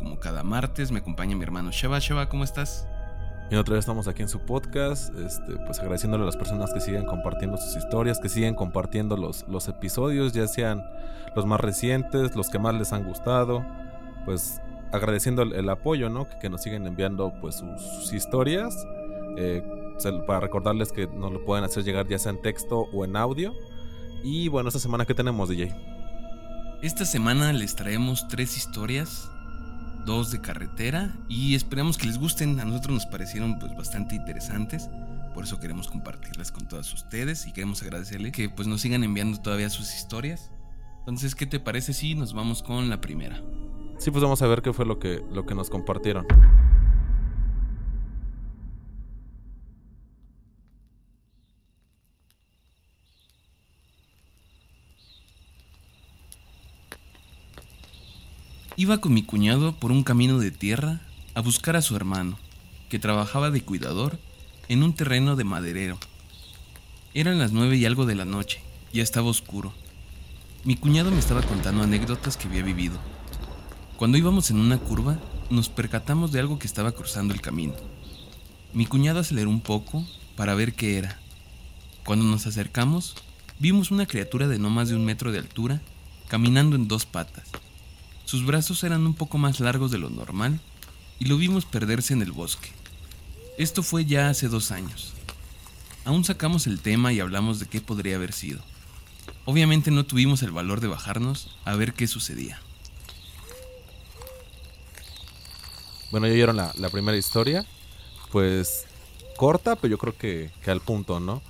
Como cada martes me acompaña mi hermano Sheba. Sheba, ¿cómo estás? Y otra vez estamos aquí en su podcast, este, pues agradeciéndole a las personas que siguen compartiendo sus historias, que siguen compartiendo los, los episodios, ya sean los más recientes, los que más les han gustado, pues agradeciendo el, el apoyo, ¿no? Que, que, nos siguen enviando pues sus, sus historias, eh, para recordarles que nos lo pueden hacer llegar ya sea en texto o en audio. Y bueno, esta semana ¿qué tenemos, DJ? Esta semana les traemos tres historias, dos de carretera y esperamos que les gusten. A nosotros nos parecieron pues bastante interesantes, por eso queremos compartirlas con todas ustedes y queremos agradecerle que pues nos sigan enviando todavía sus historias. Entonces, ¿qué te parece si nos vamos con la primera? Sí, pues vamos a ver qué fue lo que, lo que nos compartieron. Iba con mi cuñado por un camino de tierra a buscar a su hermano, que trabajaba de cuidador en un terreno de maderero. Eran las nueve y algo de la noche, ya estaba oscuro. Mi cuñado me estaba contando anécdotas que había vivido. Cuando íbamos en una curva, nos percatamos de algo que estaba cruzando el camino. Mi cuñado aceleró un poco para ver qué era. Cuando nos acercamos, vimos una criatura de no más de un metro de altura, caminando en dos patas. Sus brazos eran un poco más largos de lo normal y lo vimos perderse en el bosque. Esto fue ya hace dos años. Aún sacamos el tema y hablamos de qué podría haber sido. Obviamente no tuvimos el valor de bajarnos a ver qué sucedía. Bueno, ya oyeron la, la primera historia. Pues corta, pero yo creo que al punto, ¿no?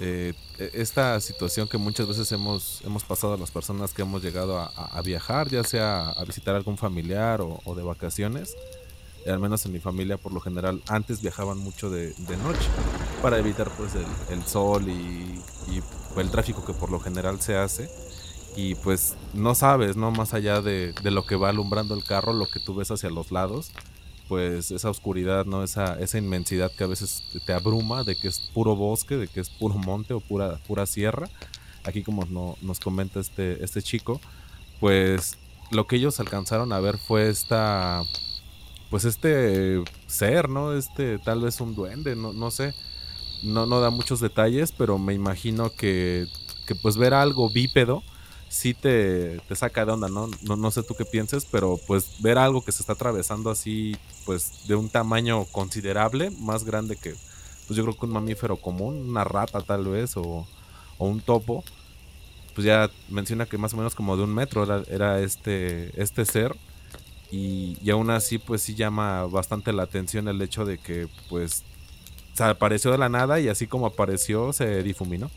Eh, esta situación que muchas veces hemos, hemos pasado a las personas que hemos llegado a, a viajar, ya sea a visitar algún familiar o, o de vacaciones. Eh, al menos en mi familia, por lo general, antes viajaban mucho de, noche para evitar pues el, sol y, el tráfico que por lo general se hace. Y pues no sabes, ¿no? Más allá de lo que va alumbrando el carro, lo que tú ves hacia los lados pues esa oscuridad, ¿no? Esa, esa inmensidad que a veces te abruma de que es puro bosque, de que es puro monte o pura, pura sierra. Aquí como no, nos comenta este, este chico, pues lo que ellos alcanzaron a ver fue esta, pues este ser, ¿no? Este tal vez un duende, no, no sé. No, no da muchos detalles, pero me imagino que, que pues ver algo bípedo, sí te, te, saca de onda, ¿no? ¿no? No sé tú qué pienses, pero pues ver algo que se está atravesando así, pues de un tamaño considerable, más grande que, pues yo creo que un mamífero común, una rata tal vez, o, o un topo, pues ya menciona que más o menos como de un metro era, este, este ser. Y, y, aún así, pues sí llama bastante la atención el hecho de que, pues, se apareció de la nada y así como apareció, se difuminó.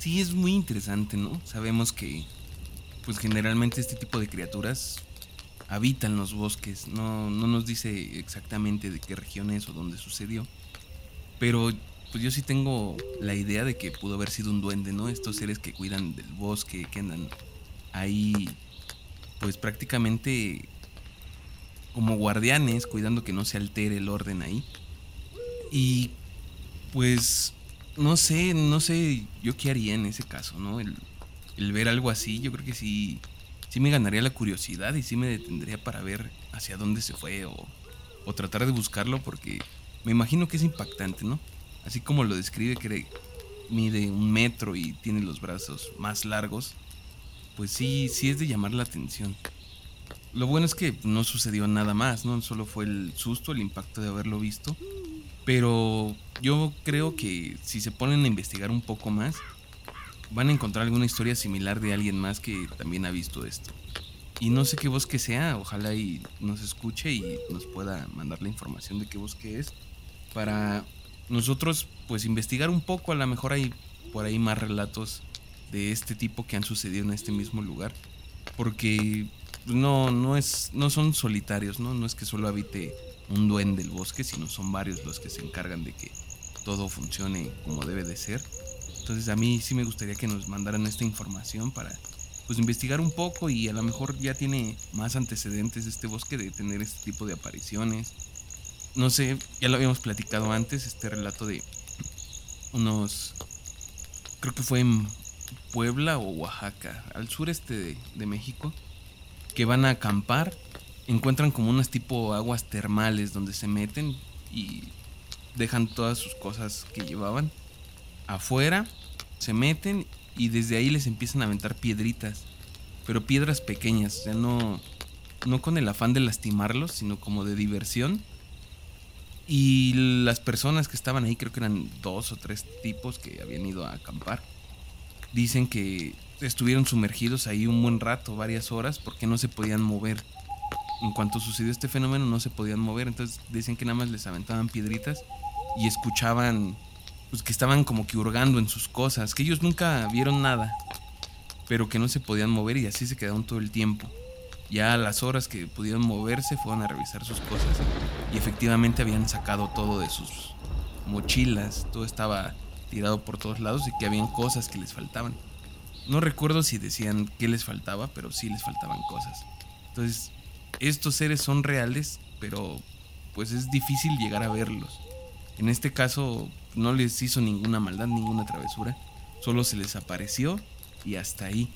Sí, es muy interesante, ¿no? Sabemos que, pues generalmente este tipo de criaturas habitan los bosques. No, no nos dice exactamente de qué región es o dónde sucedió. Pero pues yo sí tengo la idea de que pudo haber sido un duende, ¿no? Estos seres que cuidan del bosque, que andan ahí, pues prácticamente como guardianes, cuidando que no se altere el orden ahí. Y pues no sé, no sé yo qué haría en ese caso, ¿no? El, ver algo así, yo creo que sí, sí me ganaría la curiosidad y sí me detendría para ver hacia dónde se fue o, o tratar de buscarlo porque me imagino que es impactante, ¿no? Así como lo describe que mide un metro y tiene los brazos más largos, pues sí, sí es de llamar la atención. Lo bueno es que no sucedió nada más, ¿no? Solo fue el susto, el impacto de haberlo visto. Pero yo creo que si se ponen a investigar un poco más, van a encontrar alguna historia similar de alguien más que también ha visto esto. Y no sé qué bosque sea, ojalá y nos escuche y nos pueda mandar la información de qué bosque es para nosotros pues investigar un poco, a lo mejor hay por ahí más relatos de este tipo que han sucedido en este mismo lugar, porque no, no, es, no son solitarios, ¿no? No es que solo habite un duende del bosque, sino son varios los que se encargan de que todo funcione como debe de ser. Entonces a mí sí me gustaría que nos mandaran esta información para pues investigar un poco y a lo mejor ya tiene más antecedentes este bosque de tener este tipo de apariciones. No sé, ya lo habíamos platicado antes, este relato de unos, creo que fue en Puebla o Oaxaca, al sureste de, de México, que van a acampar, encuentran como unas tipo aguas termales donde se meten y dejan todas sus cosas que llevaban afuera, se meten y desde ahí les empiezan a aventar piedritas, pero piedras pequeñas, o sea, no, no con el afán de lastimarlos, sino como de diversión. Y las personas que estaban ahí, creo que eran dos o tres tipos que habían ido a acampar, dicen que estuvieron sumergidos ahí un buen rato, varias horas, porque no se podían mover. En cuanto sucedió este fenómeno, no se podían mover, entonces dicen que nada más les aventaban piedritas y escuchaban pues que estaban como que hurgando en sus cosas, que ellos nunca vieron nada, pero que no se podían mover y así se quedaron todo el tiempo. Ya a las horas que pudieron moverse fueron a revisar sus cosas y efectivamente habían sacado todo de sus mochilas, todo estaba tirado por todos lados y que habían cosas que les faltaban. No recuerdo si decían qué les faltaba, pero sí les faltaban cosas. Entonces, estos seres son reales, pero pues es difícil llegar a verlos. En este caso no les hizo ninguna maldad, ninguna travesura, solo se les apareció y hasta ahí.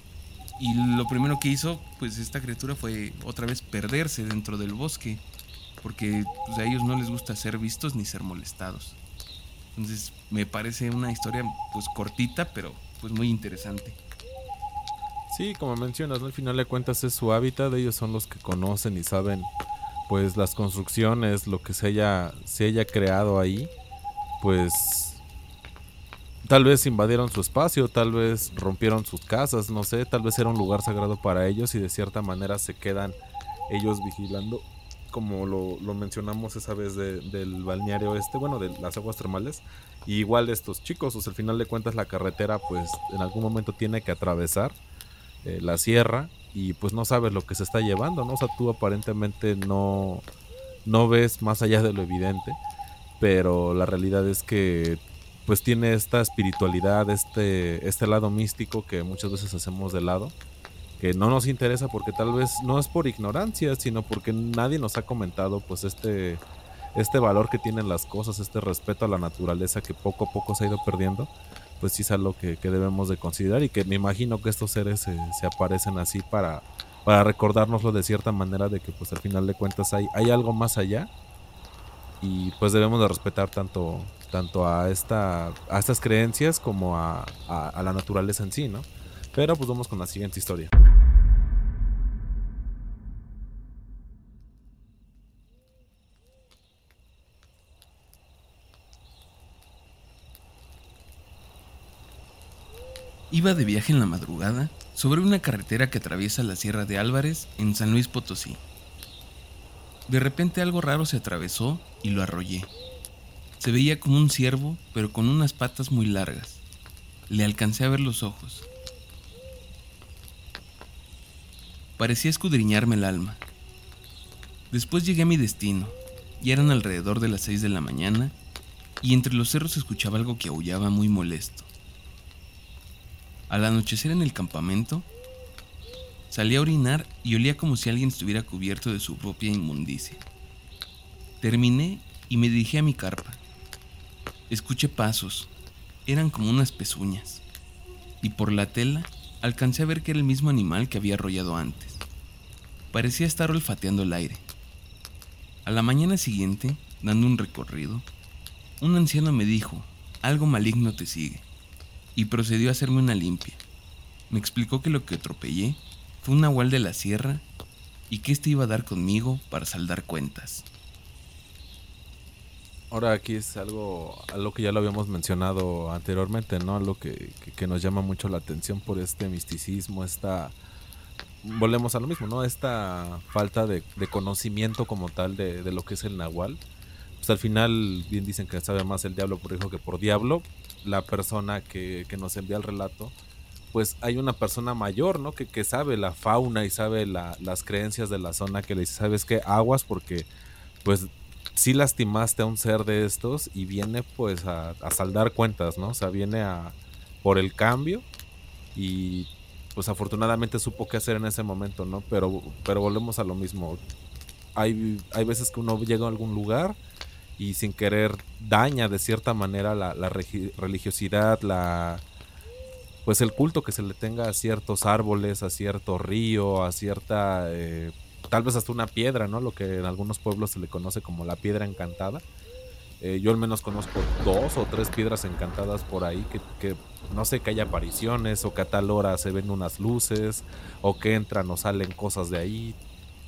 Y lo primero que hizo, pues esta criatura fue otra vez perderse dentro del bosque, porque pues, a ellos no les gusta ser vistos ni ser molestados. Entonces me parece una historia pues cortita, pero pues muy interesante. Sí, como mencionas, al final de cuentas es su hábitat, ellos son los que conocen y saben pues las construcciones, lo que se haya, creado ahí, pues tal vez invadieron su espacio, tal vez rompieron sus casas, no sé, tal vez era un lugar sagrado para ellos y de cierta manera se quedan ellos vigilando, como lo, mencionamos esa vez del balneario este, bueno, de las aguas termales. Y igual estos chicos, pues al final de cuentas la carretera pues en algún momento tiene que atravesar eh, la sierra y pues no sabes lo que se está llevando, ¿no? O sea, tú aparentemente no, no ves más allá de lo evidente, pero la realidad es que pues tiene esta espiritualidad, este, este lado místico que muchas veces hacemos de lado, que no nos interesa porque tal vez no es por ignorancia, sino porque nadie nos ha comentado pues este, este valor que tienen las cosas, este respeto a la naturaleza que poco a poco se ha ido perdiendo pues sí es algo que, debemos de considerar y que me imagino que estos seres se, aparecen así para, para recordárnoslo de cierta manera de que pues al final de cuentas hay, hay algo más allá y pues debemos de respetar tanto, tanto a, esta, a estas creencias como a, a la naturaleza en sí, ¿no? Pero pues vamos con la siguiente historia. Iba de viaje en la madrugada sobre una carretera que atraviesa la Sierra de Álvarez en San Luis Potosí. De repente algo raro se atravesó y lo arrollé. Se veía como un ciervo, pero con unas patas muy largas. Le alcancé a ver los ojos. Parecía escudriñarme el alma. Después llegué a mi destino, y eran alrededor de las 6 de la mañana, y entre los cerros escuchaba algo que aullaba muy molesto. Al anochecer en el campamento, salí a orinar y olía como si alguien estuviera cubierto de su propia inmundicia. Terminé y me dirigí a mi carpa. Escuché pasos, eran como unas pezuñas, y por la tela alcancé a ver que era el mismo animal que había arrollado antes. Parecía estar olfateando el aire. A la mañana siguiente, dando un recorrido, un anciano me dijo, algo maligno te sigue y procedió a hacerme una limpia. Me explicó que lo que atropellé fue un nahual de la sierra y que este iba a dar conmigo para saldar cuentas. Ahora aquí es algo, algo que ya lo habíamos mencionado anteriormente, ¿no? Algo que, que, nos llama mucho la atención por este misticismo, esta... Volvemos a lo mismo, ¿no? Esta falta de, conocimiento como tal de, de, lo que es el nahual. Pues al final bien dicen que sabe más el diablo por hijo que por diablo, la persona que, nos envía el relato, pues hay una persona mayor, ¿no? Que, que sabe la fauna y sabe las creencias de la zona que le dice, ¿sabes qué? Aguas porque pues sí lastimaste a un ser de estos y viene pues a, a saldar cuentas, ¿no? O sea, viene a por el cambio y pues afortunadamente supo qué hacer en ese momento, ¿no? Pero, pero volvemos a lo mismo. Hay, hay veces que uno llega a algún lugar y sin querer daña de cierta manera la, religiosidad, la pues el culto que se le tenga a ciertos árboles, a cierto río, a cierta eh, tal vez hasta una piedra, ¿no? Lo que en algunos pueblos se le conoce como la piedra encantada. Eh, yo al menos conozco dos o tres piedras encantadas por ahí que, no sé que hay apariciones o que a tal hora se ven unas luces o que entran o salen cosas de ahí.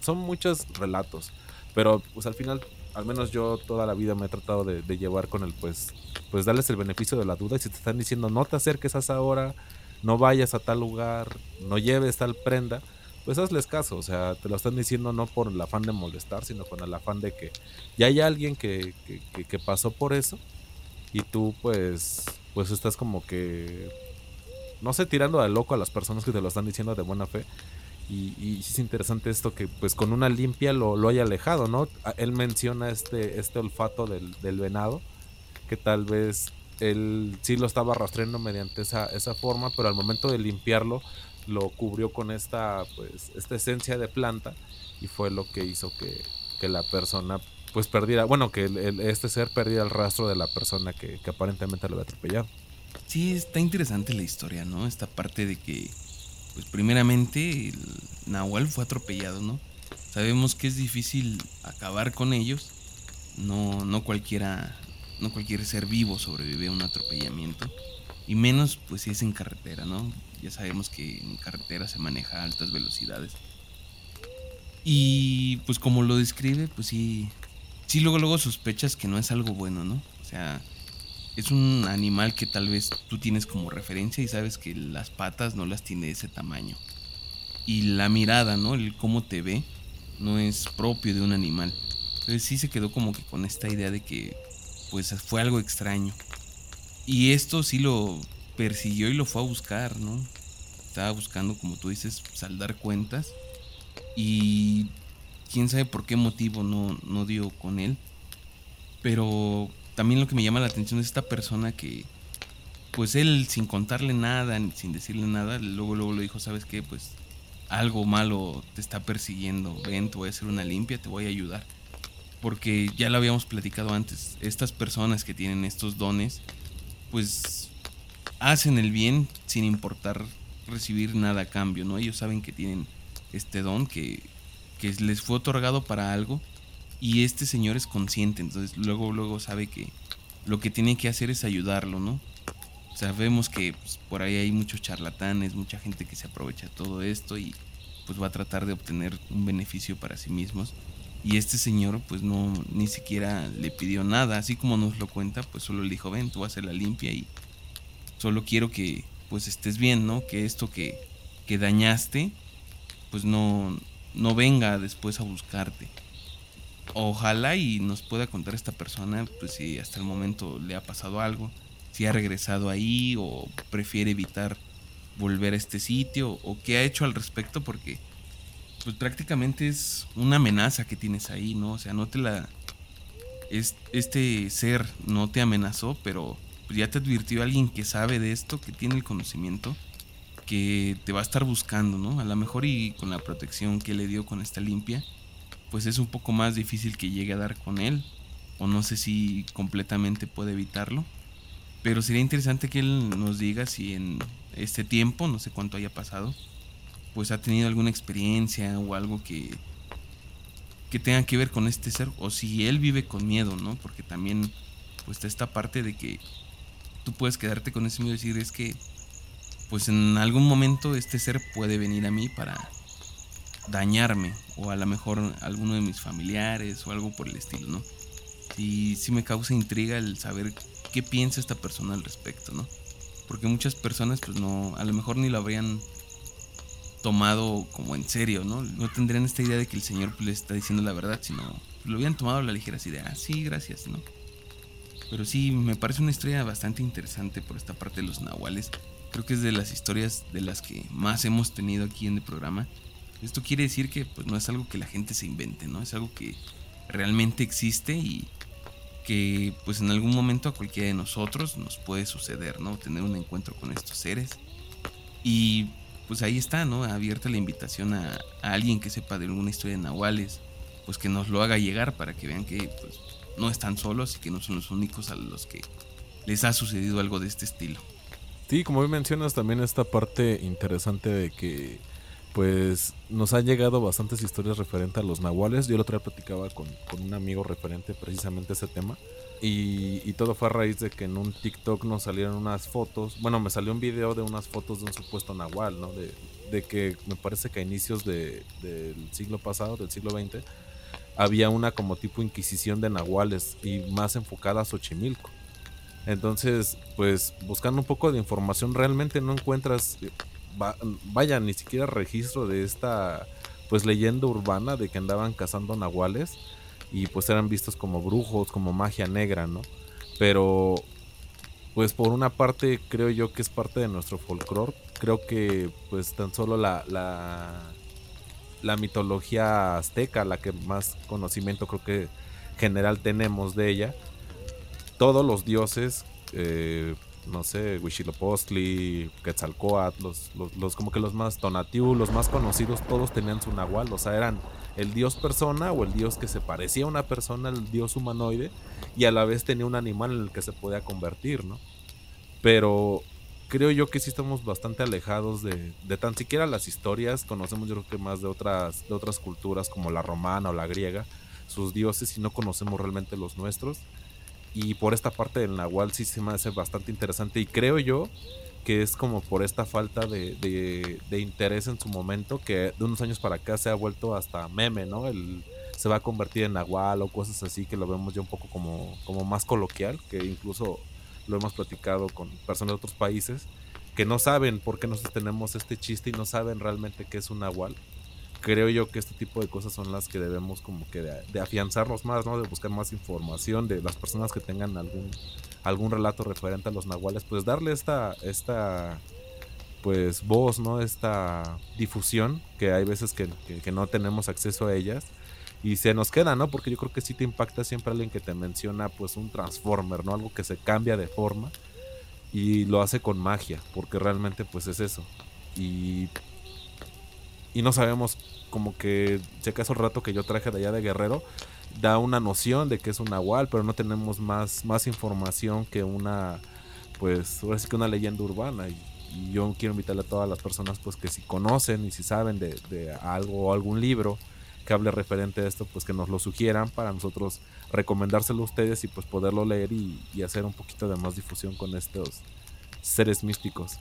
Son muchos relatos, pero pues al final, al menos yo toda la vida me he tratado de, llevar con el pues, pues darles el beneficio de la duda y si te están diciendo no te acerques a esa hora, no vayas a tal lugar, no lleves tal prenda, pues hazles caso, o sea, te lo están diciendo no por el afán de molestar, sino con el afán de que ya hay alguien que, que, pasó por eso y tú pues, pues estás como que, no sé, tirando de loco a las personas que te lo están diciendo de buena fe. Y, y es interesante esto que pues con una limpia lo, lo haya alejado, ¿no? Él menciona este, este olfato del, del venado, que tal vez él sí lo estaba rastreando mediante esa, esa forma, pero al momento de limpiarlo lo cubrió con esta, pues, esta esencia de planta y fue lo que hizo que, la persona pues perdiera, bueno, que este ser perdiera el rastro de la persona que, aparentemente lo había atropellado. Sí, está interesante la historia, ¿no? Esta parte de que, pues primeramente, el Nahual fue atropellado, ¿no? Sabemos que es difícil acabar con ellos, no, no cualquiera, no cualquier ser vivo sobrevive a un atropellamiento, y menos pues si es en carretera, ¿no? Ya sabemos que en carretera se maneja a altas velocidades. Y pues como lo describe, pues sí, sí luego luego sospechas que no es algo bueno, ¿no? O sea, es un animal que tal vez tú tienes como referencia y sabes que las patas no las tiene de ese tamaño. Y la mirada, ¿no? El cómo te ve no es propio de un animal. Entonces sí se quedó como que con esta idea de que pues fue algo extraño. Y esto sí lo persiguió y lo fue a buscar, ¿no? Estaba buscando, como tú dices, saldar cuentas. Y quién sabe por qué motivo no, no dio con él. Pero también lo que me llama la atención es esta persona que, pues él sin contarle nada, sin decirle nada, luego luego le dijo, ¿sabes qué? Pues algo malo te está persiguiendo, ven, te voy a hacer una limpia, te voy a ayudar. Porque ya lo habíamos platicado antes, estas personas que tienen estos dones, pues hacen el bien sin importar recibir nada a cambio, ¿no? Ellos saben que tienen este don que, que les fue otorgado para algo y este señor es consciente, entonces luego luego sabe que lo que tiene que hacer es ayudarlo, ¿no? Sabemos que pues, por ahí hay muchos charlatanes, mucha gente que se aprovecha de todo esto y pues va a tratar de obtener un beneficio para sí mismos. Y este señor pues no ni siquiera le pidió nada, así como nos lo cuenta, pues solo le dijo, ven, tú vas la limpia y Solo quiero que pues estés bien, ¿no? Que esto que, que dañaste pues no, no venga después a buscarte. Ojalá y nos pueda contar esta persona pues si hasta el momento le ha pasado algo, si ha regresado ahí o prefiere evitar volver a este sitio o qué ha hecho al respecto porque pues prácticamente es una amenaza que tienes ahí, ¿no? O sea, no te la... este ser no te amenazó, pero pues ya te advirtió alguien que sabe de esto, que tiene el conocimiento, que te va a estar buscando, ¿no? A lo mejor y con la protección que le dio con esta limpia, pues es un poco más difícil que llegue a dar con él, o no sé si completamente puede evitarlo, pero sería interesante que él nos diga si en este tiempo, no sé cuánto haya pasado, pues ha tenido alguna experiencia o algo que que tenga que ver con este ser o si él vive con miedo, ¿no? Porque también pues está esta parte de que tú puedes quedarte con ese miedo y decir es que pues en algún momento este ser puede venir a mí para dañarme o a lo mejor alguno de mis familiares o algo por el estilo, ¿no? Y sí me causa intriga el saber qué piensa esta persona al respecto, ¿no? Porque muchas personas pues no, a lo mejor ni lo habrían tomado como en serio, ¿no? No tendrían esta idea de que el Señor pues, está diciendo la verdad, sino lo habían tomado a la ligera así de, ah, sí, gracias, ¿no? Pero sí, me parece una historia bastante interesante por esta parte de los nahuales. creo que es de las historias de las que más hemos tenido aquí en el programa. Esto quiere decir que pues, no es algo que la gente se invente, ¿no? Es algo que realmente existe y que pues en algún momento a cualquiera de nosotros nos puede suceder, ¿no? Tener un encuentro con estos seres. Y pues ahí está, ¿no? Abierta la invitación a, alguien que sepa de alguna historia de nahuales, pues que nos lo haga llegar para que vean que pues, no están solos y que no son los únicos a los que les ha sucedido algo de este estilo. Sí, como bien mencionas también esta parte interesante de que pues nos han llegado bastantes historias referentes a los nahuales. Yo el otro día platicaba con, un amigo referente precisamente a ese tema. Y, todo fue a raíz de que en un TikTok nos salieron unas fotos. Bueno, me salió un video de unas fotos de un supuesto nahual, ¿no? De, que me parece que a inicios del siglo pasado, del siglo XX, había una como tipo inquisición de nahuales y más enfocada a Xochimilco. Entonces, pues buscando un poco de información, realmente no encuentras vaya, ni siquiera registro de esta pues leyenda urbana de que andaban cazando nahuales y pues eran vistos como brujos, como magia negra, ¿no? Pero pues por una parte creo yo que es parte de nuestro folclore, creo que pues tan solo la, la, la mitología azteca, la que más conocimiento creo que general tenemos de ella, todos los dioses eh, no sé, Huitzilopochtli, Quetzalcoatl, los, los, como que los más Tonatiuh, los más conocidos, todos tenían su nahual, o sea, eran el dios persona o el dios que se parecía a una persona, el dios humanoide, y a la vez tenía un animal en el que se podía convertir, ¿no? Pero creo yo que sí estamos bastante alejados de, de tan siquiera las historias, conocemos yo creo que más de otras, de otras culturas como la romana o la griega, sus dioses, y no conocemos realmente los nuestros. Y por esta parte del Nahual sí se me hace bastante interesante. Y creo yo que es como por esta falta de, interés en su momento que de unos años para acá se ha vuelto hasta meme, ¿no? El, se va a convertir en Nahual o cosas así que lo vemos ya un poco como, como más coloquial, que incluso lo hemos platicado con personas de otros países que no saben por qué nosotros tenemos este chiste y no saben realmente qué es un Nahual creo yo que este tipo de cosas son las que debemos como que de, afianzarnos más, ¿no? De buscar más información de las personas que tengan algún algún relato referente a los nahuales, pues darle esta esta pues voz, ¿no? Esta difusión que hay veces que, no tenemos acceso a ellas y se nos queda, ¿no? Porque yo creo que sí te impacta siempre alguien que te menciona pues un transformer, ¿no? Algo que se cambia de forma y lo hace con magia, porque realmente pues es eso. Y y no sabemos como que, si acaso el rato que yo traje de allá de Guerrero, da una noción de que es un nahual, pero no tenemos más, más información que una, pues, ahora sí que una leyenda urbana. Y, yo quiero invitarle a todas las personas, pues, que si conocen y si saben de, algo o algún libro que hable referente a esto, pues que nos lo sugieran para nosotros recomendárselo a ustedes y pues poderlo leer y, y hacer un poquito de más difusión con estos seres místicos.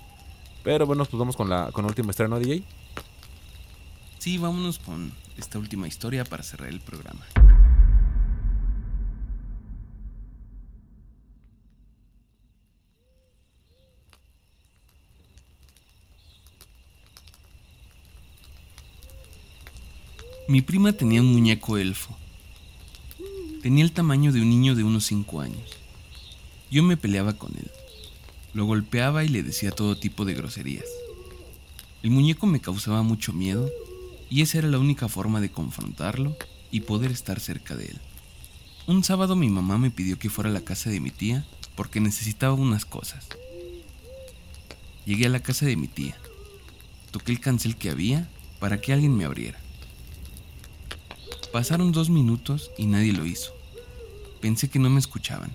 Pero bueno, pues vamos con la, con la última estreno, DJ. Sí, vámonos con esta última historia para cerrar el programa. Mi prima tenía un muñeco elfo. Tenía el tamaño de un niño de unos 5 años. Yo me peleaba con él. Lo golpeaba y le decía todo tipo de groserías. El muñeco me causaba mucho miedo y esa era la única forma de confrontarlo y poder estar cerca de él. Un sábado mi mamá me pidió que fuera a la casa de mi tía porque necesitaba unas cosas. Llegué a la casa de mi tía, toqué el cancel que había para que alguien me abriera. Pasaron dos minutos y nadie lo hizo. Pensé que no me escuchaban,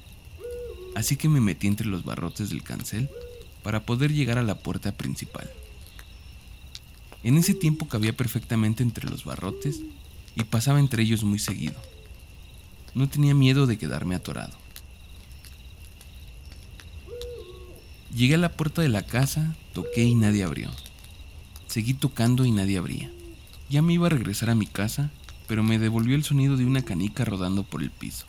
así que me metí entre los barrotes del cancel para poder llegar a la puerta principal. En ese tiempo cabía perfectamente entre los barrotes y pasaba entre ellos muy seguido. No tenía miedo de quedarme atorado. Llegué a la puerta de la casa, toqué y nadie abrió. Seguí tocando y nadie abría. Ya me iba a regresar a mi casa, pero me devolvió el sonido de una canica rodando por el piso.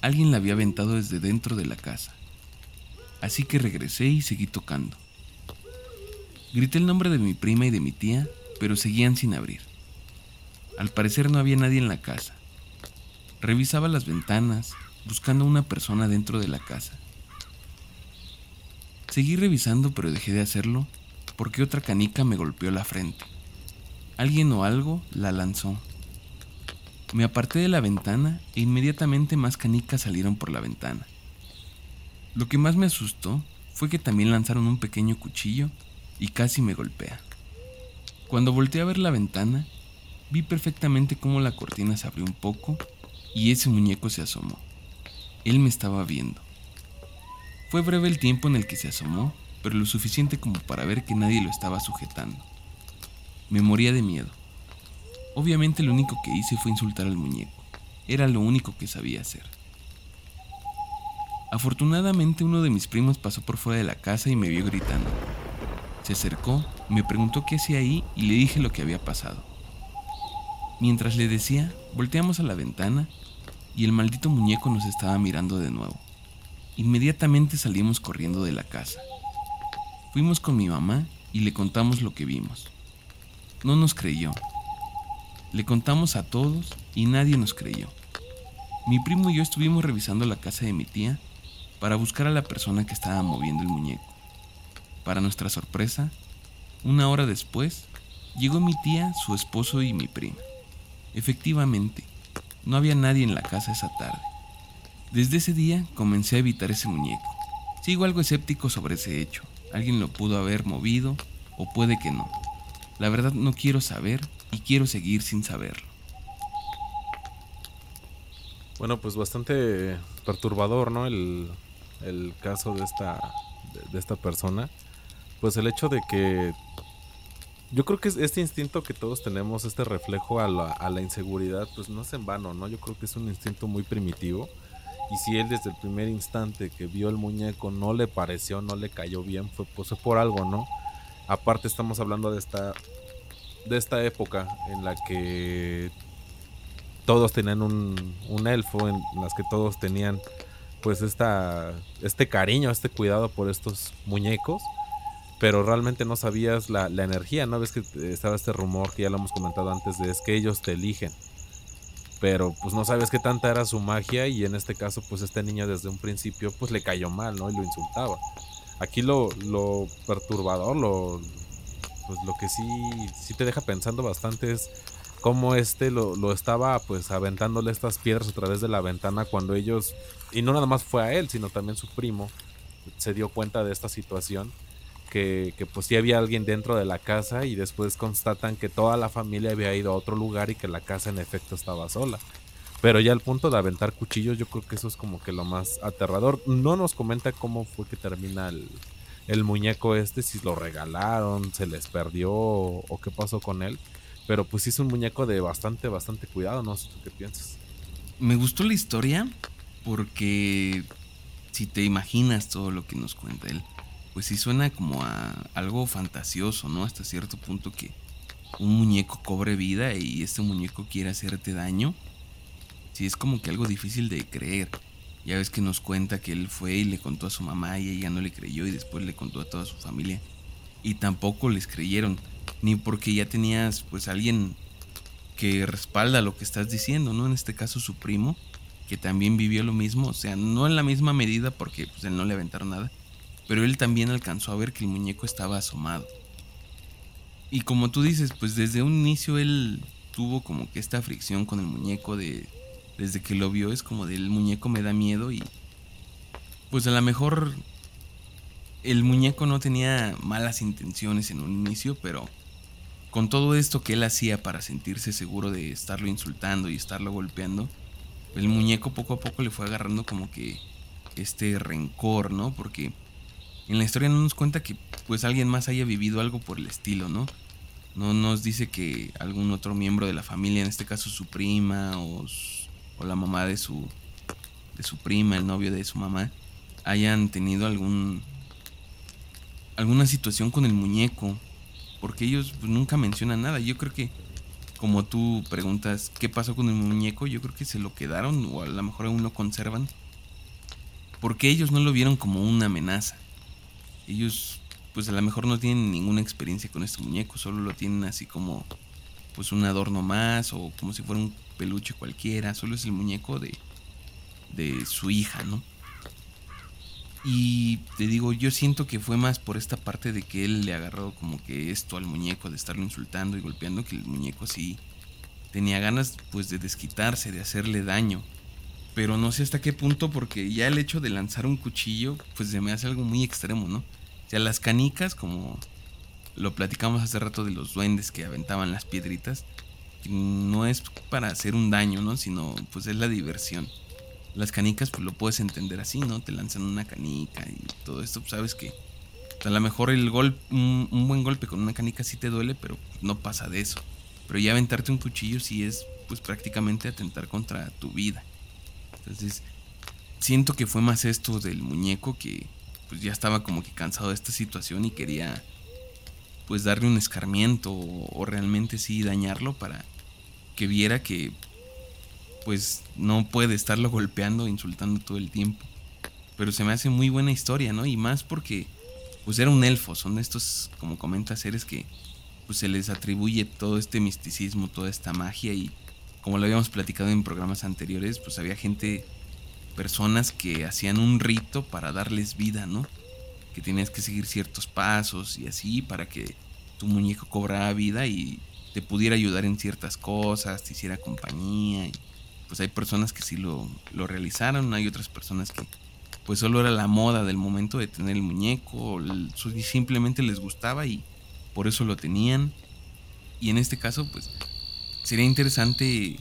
Alguien la había aventado desde dentro de la casa. Así que regresé y seguí tocando. Grité el nombre de mi prima y de mi tía, pero seguían sin abrir. Al parecer no había nadie en la casa. Revisaba las ventanas, buscando a una persona dentro de la casa. Seguí revisando pero dejé de hacerlo porque otra canica me golpeó la frente. Alguien o algo la lanzó. Me aparté de la ventana e inmediatamente más canicas salieron por la ventana. Lo que más me asustó fue que también lanzaron un pequeño cuchillo y casi me golpea. Cuando volteé a ver la ventana, vi perfectamente cómo la cortina se abrió un poco y ese muñeco se asomó. Él me estaba viendo. Fue breve el tiempo en el que se asomó, pero lo suficiente como para ver que nadie lo estaba sujetando. Me moría de miedo. Obviamente lo único que hice fue insultar al muñeco. Era lo único que sabía hacer. Afortunadamente uno de mis primos pasó por fuera de la casa y me vio gritando. Se acercó, me preguntó qué hacía ahí y le dije lo que había pasado. Mientras le decía, volteamos a la ventana y el maldito muñeco nos estaba mirando de nuevo. Inmediatamente salimos corriendo de la casa. Fuimos con mi mamá y le contamos lo que vimos. No nos creyó. Le contamos a todos y nadie nos creyó. Mi primo y yo estuvimos revisando la casa de mi tía para buscar a la persona que estaba moviendo el muñeco. Para nuestra sorpresa, una hora después, llegó mi tía, su esposo y mi prima. Efectivamente, no había nadie en la casa esa tarde. Desde ese día comencé a evitar ese muñeco. Sigo algo escéptico sobre ese hecho. Alguien lo pudo haber movido o puede que no. La verdad no quiero saber y quiero seguir sin saberlo. Bueno, pues bastante perturbador, ¿no? El, caso de esta, de esta persona. Pues el hecho de que yo creo que este instinto que todos tenemos, este reflejo a la, inseguridad, pues no es en vano, ¿no? Yo creo que es un instinto muy primitivo. Y si él desde el primer instante que vio el muñeco no le pareció, no le cayó bien, fue, pues, por algo, ¿no? Aparte estamos hablando de esta, de esta época en la que todos tenían un, un elfo, en las que todos tenían pues esta, este cariño, este cuidado por estos muñecos pero realmente no sabías la, energía, ¿no? Ves que estaba este rumor que ya lo hemos comentado antes de es que ellos te eligen. Pero pues no sabes qué tanta era su magia y en este caso pues este niño desde un principio pues le cayó mal, ¿no? Y lo insultaba. Aquí lo, lo perturbador, lo, pues lo que sí, sí te deja pensando bastante es cómo este lo, lo estaba pues aventándole estas piedras a través de la ventana cuando ellos, y no nada más fue a él, sino también su primo, se dio cuenta de esta situación que, pues sí había alguien dentro de la casa y después constatan que toda la familia había ido a otro lugar y que la casa en efecto estaba sola. Pero ya al punto de aventar cuchillos, yo creo que eso es como que lo más aterrador. No nos comenta cómo fue que termina el, muñeco este, si lo regalaron, se les perdió o, qué pasó con él. Pero pues sí es un muñeco de bastante, bastante cuidado, no sé tú qué piensas. Me gustó la historia porque si te imaginas todo lo que nos cuenta él, pues sí suena como a algo fantasioso, ¿no? Hasta cierto punto que un muñeco cobre vida y este muñeco quiere hacerte daño. Sí, es como que algo difícil de creer. Ya ves que nos cuenta que él fue y le contó a su mamá y ella no le creyó y después le contó a toda su familia. Y tampoco les creyeron, ni porque ya tenías pues alguien que respalda lo que estás diciendo, ¿no? En este caso su primo, que también vivió lo mismo, o sea, no en la misma medida porque pues él no le aventaron nada, pero él también alcanzó a ver que el muñeco estaba asomado. Y como tú dices, pues desde un inicio él tuvo como que esta fricción con el muñeco de desde que lo vio es como del muñeco me da miedo y pues a lo mejor el muñeco no tenía malas intenciones en un inicio, pero con todo esto que él hacía para sentirse seguro de estarlo insultando y estarlo golpeando, el muñeco poco a poco le fue agarrando como que este rencor, ¿no? Porque en la historia no nos cuenta que pues alguien más haya vivido algo por el estilo, ¿no? No nos dice que algún otro miembro de la familia, en este caso su prima o, la mamá de su, de su prima, el novio de su mamá, hayan tenido algún alguna situación con el muñeco, porque ellos pues, nunca mencionan nada. Yo creo que como tú preguntas qué pasó con el muñeco, yo creo que se lo quedaron o a lo mejor aún lo conservan, porque ellos no lo vieron como una amenaza ellos pues a lo mejor no tienen ninguna experiencia con este muñeco, solo lo tienen así como pues un adorno más o como si fuera un peluche cualquiera, solo es el muñeco de, de su hija, ¿no? Y te digo, yo siento que fue más por esta parte de que él le agarró como que esto al muñeco, de estarlo insultando y golpeando, que el muñeco sí tenía ganas pues de desquitarse, de hacerle daño. Pero no sé hasta qué punto, porque ya el hecho de lanzar un cuchillo, pues se me hace algo muy extremo, ¿no? O sea, las canicas, como lo platicamos hace rato de los duendes que aventaban las piedritas, no es para hacer un daño, ¿no? Sino pues es la diversión. Las canicas pues lo puedes entender así, ¿no? Te lanzan una canica y todo esto, pues, sabes que a lo mejor el gol, un, buen golpe con una canica sí te duele, pero no pasa de eso. Pero ya aventarte un cuchillo sí es pues prácticamente atentar contra tu vida. Entonces, siento que fue más esto del muñeco que pues ya estaba como que cansado de esta situación y quería pues darle un escarmiento o, realmente sí dañarlo para que viera que pues no puede estarlo golpeando, insultando todo el tiempo. Pero se me hace muy buena historia, ¿no? Y más porque pues era un elfo, son estos, como comenta, seres que pues se les atribuye todo este misticismo, toda esta magia y como lo habíamos platicado en programas anteriores, pues había gente, personas que hacían un rito para darles vida, ¿no? que tenías que seguir ciertos pasos y así para que tu muñeco cobrara vida y te pudiera ayudar en ciertas cosas, te hiciera compañía. Pues hay personas que sí lo, lo realizaron, hay otras personas que pues solo era la moda del momento de tener el muñeco, simplemente les gustaba y por eso lo tenían. Y en este caso pues sería interesante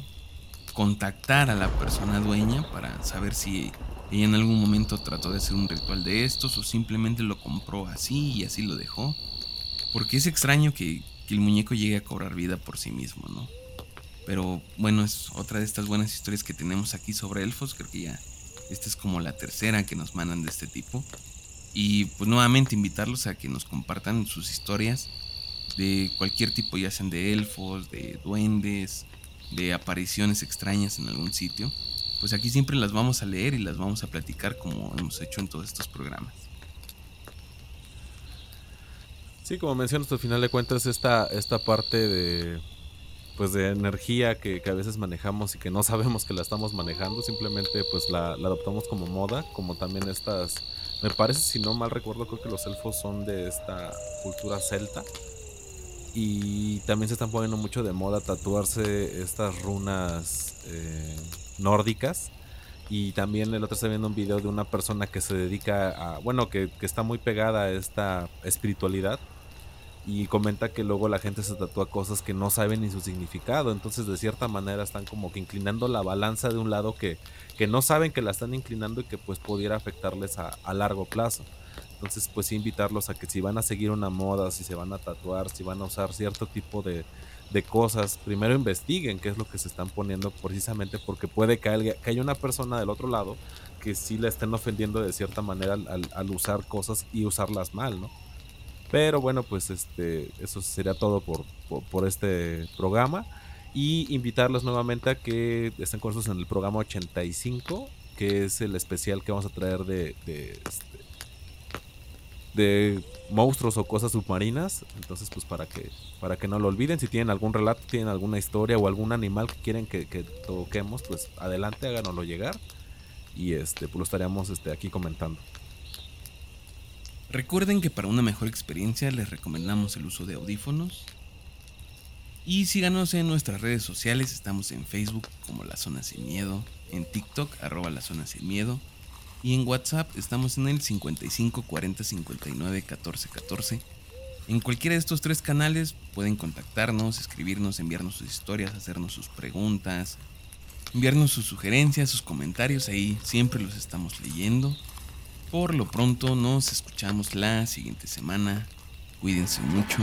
contactar a la persona dueña para saber si ella en algún momento trató de hacer un ritual de estos o simplemente lo compró así y así lo dejó. Porque es extraño que, el muñeco llegue a cobrar vida por sí mismo, ¿no? Pero bueno, es otra de estas buenas historias que tenemos aquí sobre elfos. Creo que ya esta es como la tercera que nos mandan de este tipo. Y pues nuevamente invitarlos a que nos compartan sus historias de cualquier tipo, ya sean de elfos, de duendes, de apariciones extrañas en algún sitio pues aquí siempre las vamos a leer y las vamos a platicar como hemos hecho en todos estos programas. Sí, como mencionas, al final de cuentas esta, esta parte de pues de energía que, a veces manejamos y que no sabemos que la estamos manejando, simplemente pues la, la, adoptamos como moda, como también estas, me parece si no mal recuerdo, creo que los elfos son de esta cultura celta y también se están poniendo mucho de moda tatuarse estas runas eh, nórdicas. Y también el otro está viendo un video de una persona que se dedica a, bueno, que, está muy pegada a esta espiritualidad. Y comenta que luego la gente se tatúa cosas que no saben ni su significado. Entonces de cierta manera están como que inclinando la balanza de un lado que, que no saben que la están inclinando y que pues pudiera afectarles a largo plazo. Entonces, pues invitarlos a que si van a seguir una moda, si se van a tatuar, si van a usar cierto tipo de, de cosas, primero investiguen qué es lo que se están poniendo precisamente porque puede que, haya una persona del otro lado que sí le estén ofendiendo de cierta manera al, usar cosas y usarlas mal, ¿no? Pero bueno, pues este, eso sería todo por, por, este programa. Y invitarlos nuevamente a que estén con nosotros en el programa 85, que es el especial que vamos a traer de, de, este, de monstruos o cosas submarinas. Entonces, pues para que, para que no lo olviden, si tienen algún relato, tienen alguna historia o algún animal que quieren que, toquemos, pues adelante, háganoslo llegar. Y este, pues lo estaríamos este, aquí comentando. Recuerden que para una mejor experiencia les recomendamos el uso de audífonos. Y síganos en nuestras redes sociales, estamos en Facebook como La Zona Sin Miedo, en TikTok arroba La Zona Sin Miedo, y en WhatsApp estamos en el 55 40 59 14 14. En cualquiera de estos tres canales pueden contactarnos, escribirnos, enviarnos sus historias, hacernos sus preguntas, enviarnos sus sugerencias, sus comentarios, ahí siempre los estamos leyendo. Por lo pronto nos escuchamos la siguiente semana. Cuídense mucho.